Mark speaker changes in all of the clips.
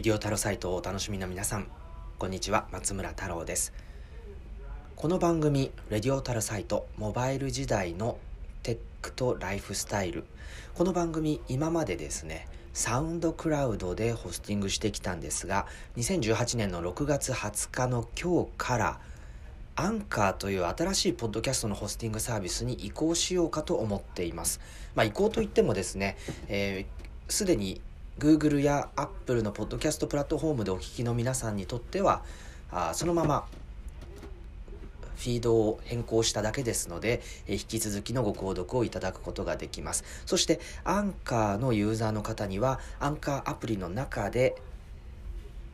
Speaker 1: レディオタロサイトをお楽しみの皆さんこんにちは松村太郎ですこの番組レディオタロサイトモバイル時代のテックとライフスタイルこの番組今までですねサウンドクラウドでホスティングしてきたんですが2018年の6月20日の今日からアンカーという新しいポッドキャストのホスティングサービスに移行しようかと思っています。まあ、移行といってもですね、えー、で、に Google や Apple のポッドキャストプラットフォームでお聞きの皆さんにとっては、あそのままフィードを変更しただけですので、え引き続きのご購読をいただくことができます。そして、アンカーのユーザーの方には、アンカーアプリの中で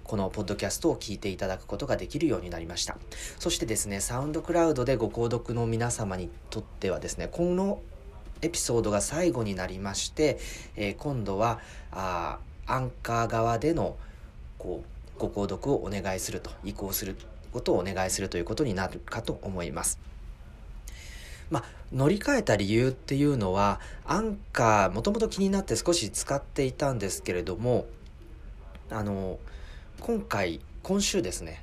Speaker 1: このポッドキャストを聞いていただくことができるようになりました。そしてですね、サウンドクラウドでご購読の皆様にとってはですね、このエピソードが最後になりまして、えー、今度はあアンカー側でのこうご購読をお願いすると移行することをお願いするということになるかと思います。まあ、乗り換えた理由っていうのはアンカーもともと気になって少し使っていたんですけれどもあの今回今週ですね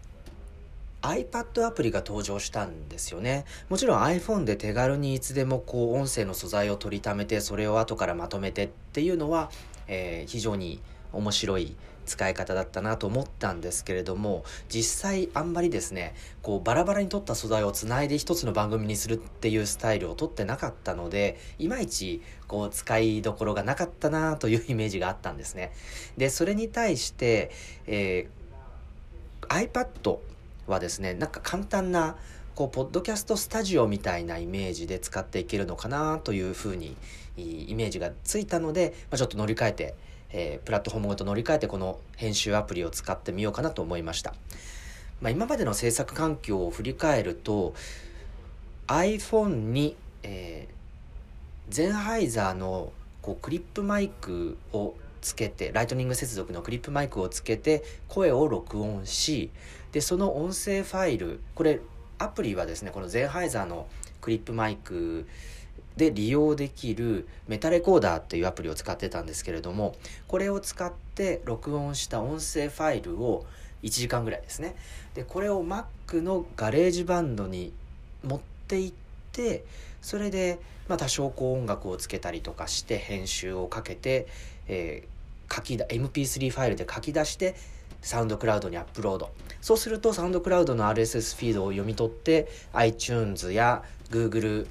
Speaker 1: iPad アプリが登場したんですよね。もちろん iPhone で手軽にいつでもこう音声の素材を取りためてそれを後からまとめてっていうのは、えー、非常に面白い使い方だったなと思ったんですけれども実際あんまりですねこうバラバラに撮った素材をつないで一つの番組にするっていうスタイルをとってなかったのでいまいちこう使いどころがなかったなというイメージがあったんですねでそれに対して、えー、iPad はですねなんか簡単なこうポッドキャストスタジオみたいなイメージで使っていけるのかなというふうにイメージがついたので、まあ、ちょっと乗り換えて、えー、プラットフォームごと乗り換えてこの編集アプリを使ってみようかなと思いました、まあ、今までの制作環境を振り返ると iPhone に、えー、ゼンハイザーのこうクリップマイクをつけてライトニング接続のクリップマイクをつけて声を録音しでその音声ファイルこれアプリはですねこのゼンハイザーのクリップマイクで利用できるメタレコーダーっていうアプリを使ってたんですけれどもこれを使って録音した音声ファイルを1時間ぐらいですね。でこれを Mac のガレージバンドに持っていってそれで、まあ、多少こう音楽をつけたりとかして編集をかけて、えー、書きだ MP3 ファイルで書き出してサウンドクラウドにアップロード。そうするとサウンドクラウドの RSS フィードを読み取って iTunes や Google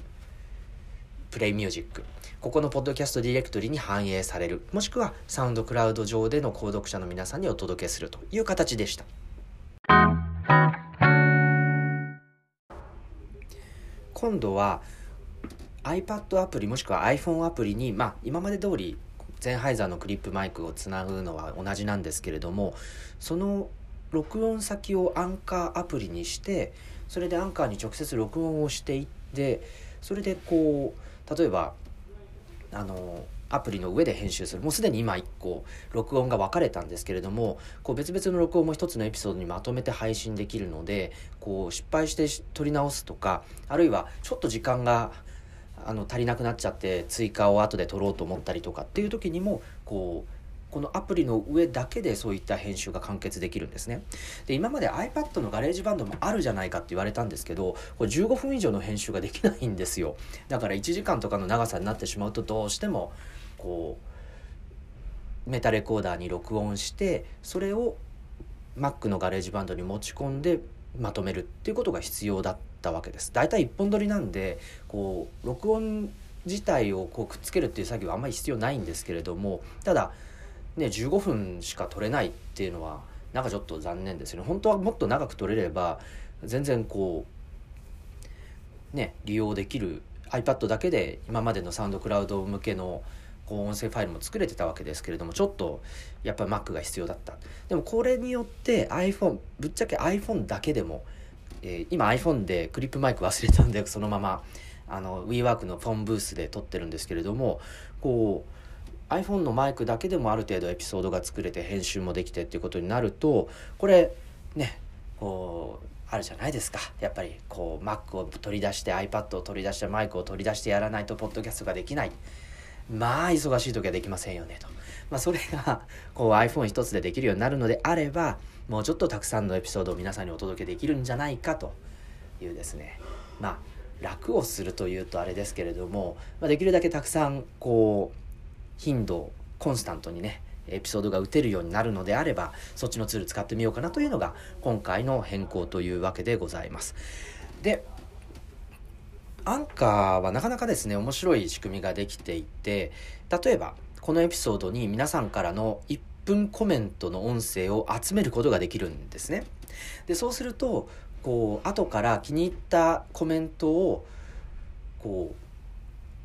Speaker 1: プレイミュージックここのポッドキャストディレクトリに反映される。もしくはサウンドクラウド上での購読者の皆さんにお届けするという形でした。今度は iPad アプリもしくは iPhone アプリに、まあ、今まで通りゼンハイザーのクリップマイクをつなぐのは同じなんですけれどもその録音先をアンカーアプリにしてそれでアンカーに直接録音をしていってそれでこう例えばあのアプリの上で編集する。もうすでに今1個録音が分かれたんですけれどもこう別々の録音も1つのエピソードにまとめて配信できるのでこう失敗して撮り直すとかあるいはちょっと時間があの足りなくなっちゃって追加を後で取ろうと思ったりとかっていう時にもこうこのアプリの上だけでそういった編集が完結できるんですね。で今まで iPad のガレージバンドもあるじゃないかって言われたんですけどこれ15分以上の編集ができないんですよ。だから1時間とかの長さになってしまうとどうしてもこうメタレコーダーに録音してそれを Mac のガレージバンドに持ち込んでまとめるっていうことが必要だったわけです。だいたい1本撮りなんでこう録音自体をこうくっつけるっていう作業はあんまり必要ないんですけれどもただね15分しか撮れないっていうのはなんかちょっと残念ですよね。本当はもっと長く撮れれば全然こうね利用できる iPad だけで今までのサウンドクラウド向けのこう音声ファイルも作れてたわけですけれどもちょっとやっぱり Mac が必要だったでもこれによって iPhone ぶっちゃけ iPhone だけでも、えー、今 iPhone でクリップマイク忘れたんでそのままあの WeWork のフォンブースで撮ってるんですけれどもこう iPhone のマイクだけでもある程度エピソードが作れて編集もできてっていうことになるとこれねこうあるじゃないですか。やっぱりこう Mac を取り出して iPad を取り出してマイクを取り出してやらないとポッドキャストができない。まあ忙しい時はできませんよねと。まあ、それがこう iPhone 一つでできるようになるのであればもうちょっとたくさんのエピソードを皆さんにお届けできるんじゃないかというですね。まあ楽をするというとあれですけれども、まあ、できるだけたくさんこう頻度コンスタントにねエピソードが打てるようになるのであればそっちのツール使ってみようかなというのが今回の変更というわけでございます。でアンカーはなかなかですね面白い仕組みができていて例えばこのエピソードに皆さんからの1分コメントの音声を集めることができるんですねでそうするとこう後から気に入ったコメントをこ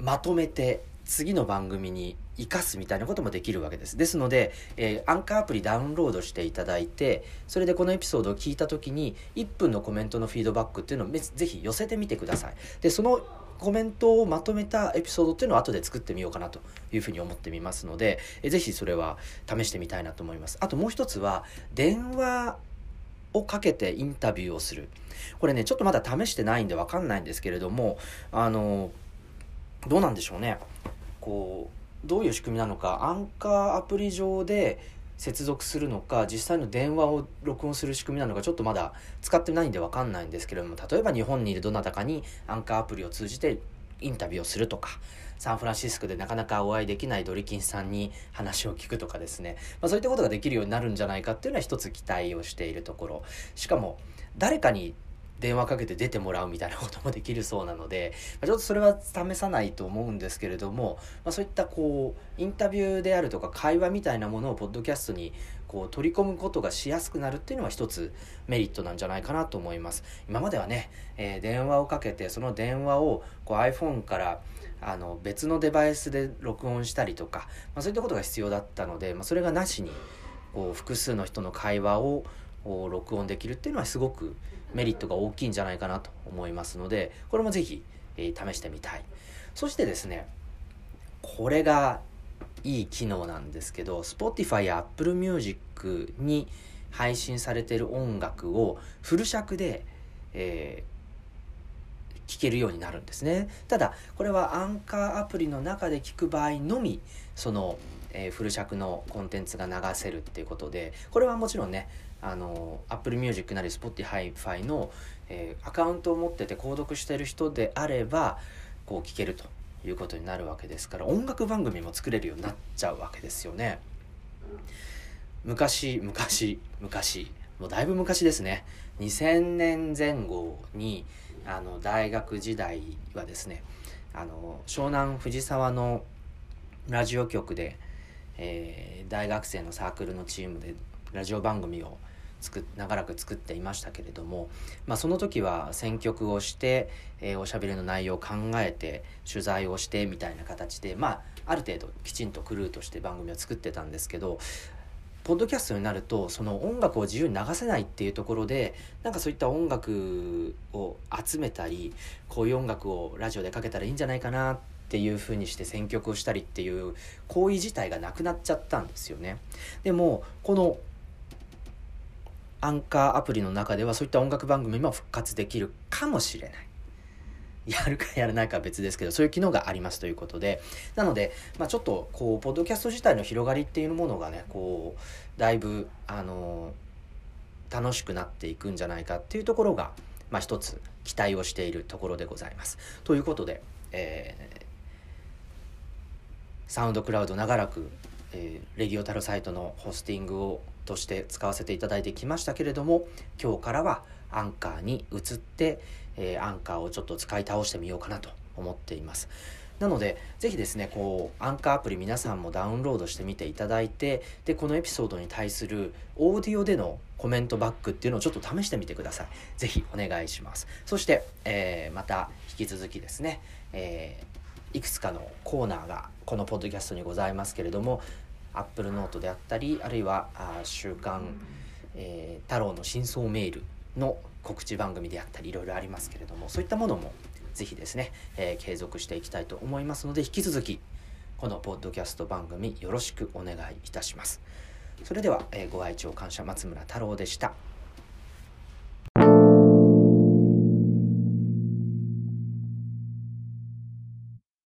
Speaker 1: うまとめて次の番組に生かすみたいなこともできるわけです。ですので、えー、アンカーアプリダウンロードしていただいて、それでこのエピソードを聞いた時に、1分のコメントのフィードバックっていうのをぜひ寄せてみてください。で、そのコメントをまとめたエピソードっていうのを後で作ってみようかなというふうに思ってみますので、えー、ぜひそれは試してみたいなと思います。あともう一つは、電話をかけてインタビューをする。これね、ちょっとまだ試してないんでわかんないんですけれども、あの、どうなんでしょうね。こうどういう仕組みなのかアンカーアプリ上で接続するのか実際の電話を録音する仕組みなのかちょっとまだ使ってないんで分かんないんですけれども例えば日本にいるどなたかにアンカーアプリを通じてインタビューをするとかサンフランシスコでなかなかお会いできないドリキンさんに話を聞くとかですね、まあ、そういったことができるようになるんじゃないかっていうのは一つ期待をしているところ。しかも誰かに電話かけて出てもらうみたいなこともできるそうなので、まちょっとそれは試さないと思うんですけれども、まあ、そういったこうインタビューであるとか会話みたいなものをポッドキャストにこう取り込むことがしやすくなるっていうのは一つメリットなんじゃないかなと思います。今まではね、えー、電話をかけてその電話をこう iPhone からあの別のデバイスで録音したりとか、まあ、そういったことが必要だったので、まあ、それがなしにこう複数の人の会話をを録音できるっていうのはすごくメリットが大きいんじゃないかなと思いますのでこれもぜひ、えー、試してみたい。そしてですねこれがいい機能なんですけど Spotify や Apple Music に配信されてる音楽をフル尺で、えー、聴けるようになるんですね。ただこれはアンカーアプリの中で聞く場合のみその、えー、フル尺のコンテンツが流せるっていうことでこれはもちろんねあの Apple Music なり Spotify の、えー、アカウントを持ってて購読してる人であればこう聴けるということになるわけですから音楽番組も作れるようになっちゃうわけですよね。昔昔昔もうだいぶ昔ですね。2000年前後にあの大学時代はですねあの湘南藤沢のラジオ局で、えー、大学生のサークルのチームでラジオ番組を作長らく作っていましたけれども、まあ、その時は選曲をして、えー、おしゃべりの内容を考えて取材をしてみたいな形で、まあ、ある程度きちんとクルーとして番組を作ってたんですけどポッドキャストになるとその音楽を自由に流せないっていうところでなんかそういった音楽を集めたりこういう音楽をラジオでかけたらいいんじゃないかなっていう風にして選曲をしたりっていう行為自体がなくなっちゃったんですよね。でもこのアンカーアプリの中ではそういった音楽番組も復活できるかもしれない。やるかやらないかは別ですけど、そういう機能がありますということで、なので、まあ、ちょっと、こう、ポッドキャスト自体の広がりっていうものがね、こう、だいぶ、あの楽しくなっていくんじゃないかっていうところが、まあ、一つ期待をしているところでございます。ということで、えー、サウンドクラウド長らく、えー、レディオタルサイトのホスティングをとして使わせていただいてきましたけれども今日からはアンカーに移って、えー、アンカーをちょっと使い倒してみようかなと思っています。なのでぜひですねこうアンカーアプリ皆さんもダウンロードしてみていただいてでこのエピソードに対するオーディオでのコメントバックっていうのをちょっと試してみてください。ぜひお願いします。そして、えー、また引き続きですね、えー、いくつかのコーナーがこのポッドキャストにございますけれどもアップルノートであったりあるいはあ週刊、えー、太郎の真相メールの告知番組であったりいろいろありますけれどもそういったものもぜひですね、えー、継続していきたいと思いますので引き続きこのポッドキャスト番組よろしくお願いいたします。それでは、えー、ご愛聴感謝松村太郎でした